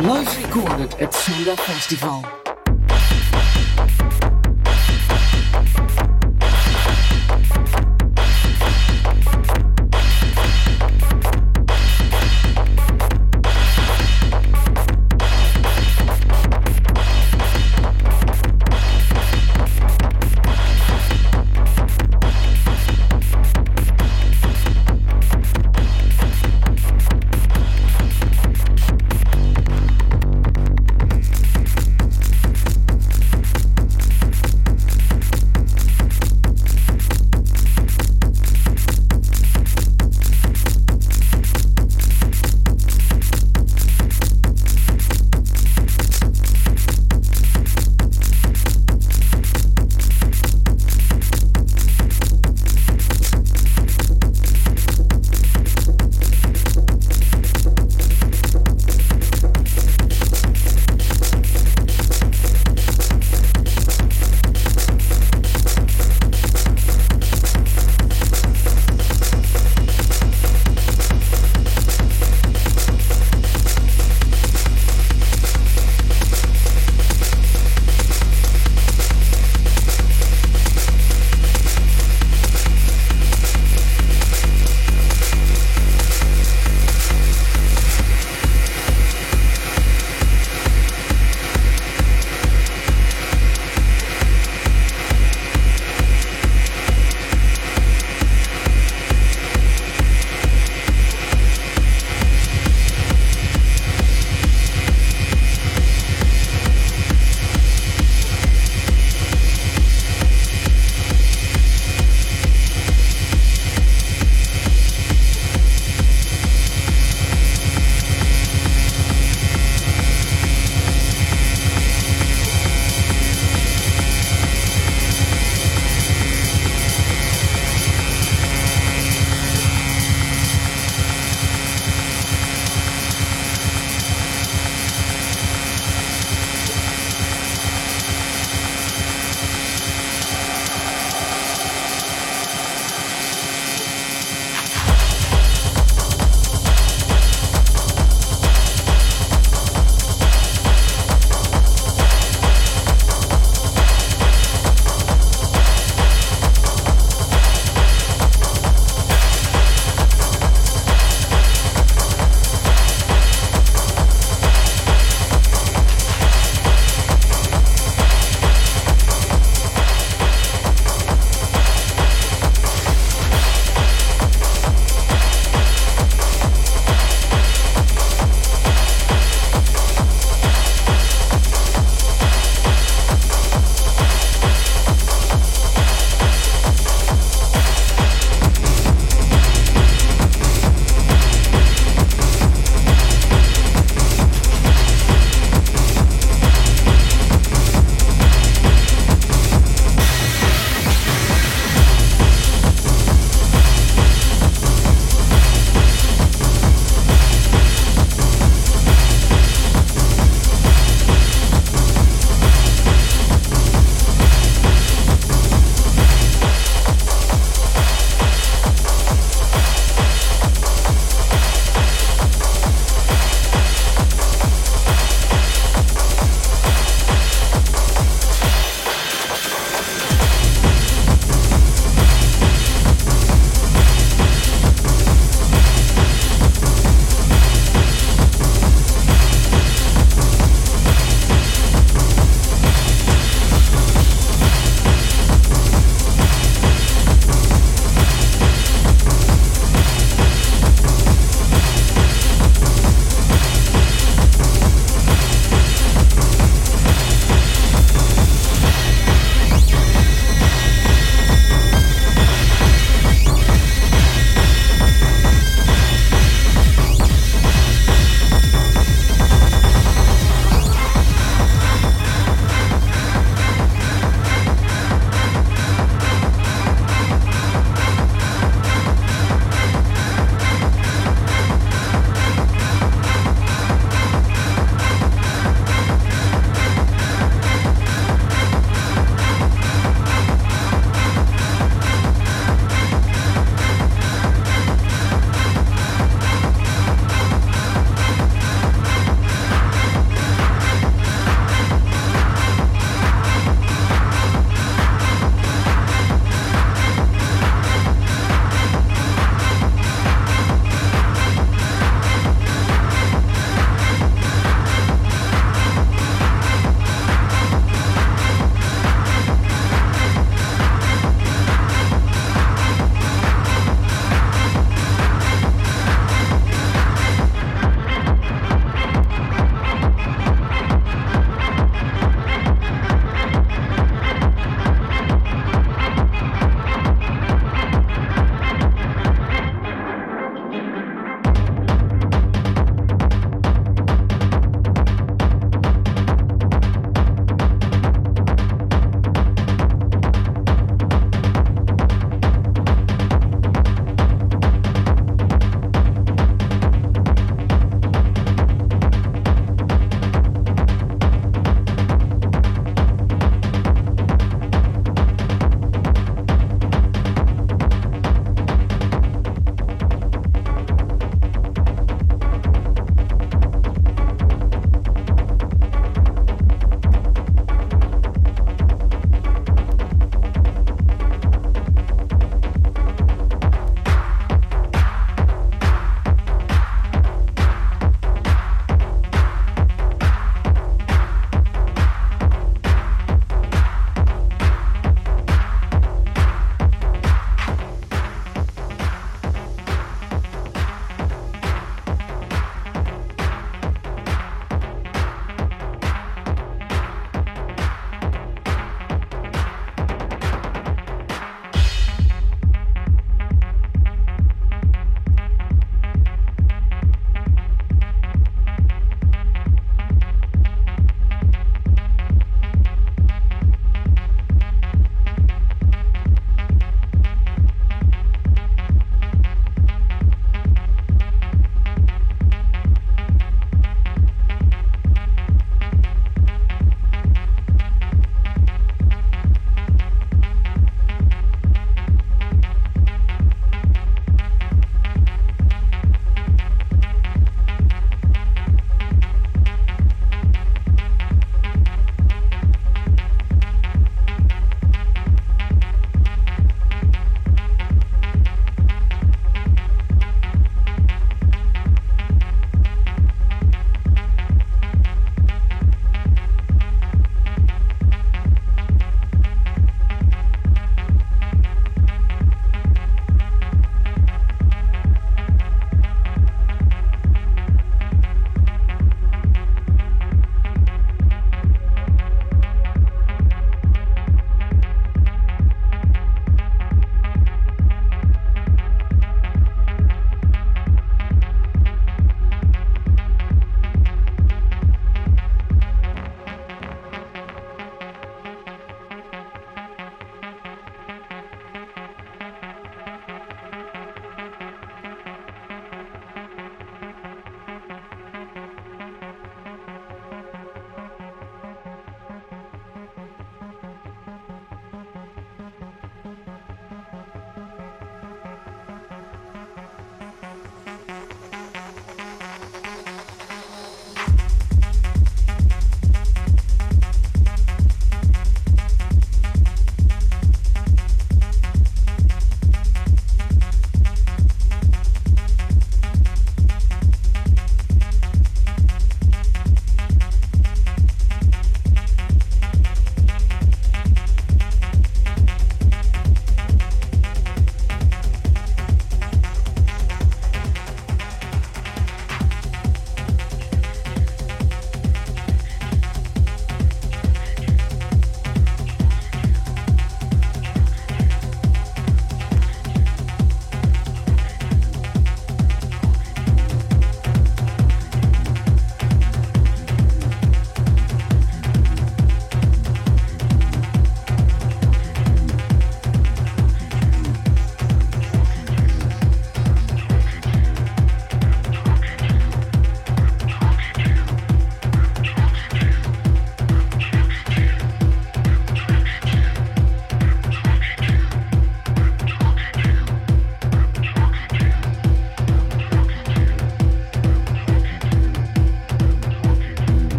Live recorded at Sunda Festival.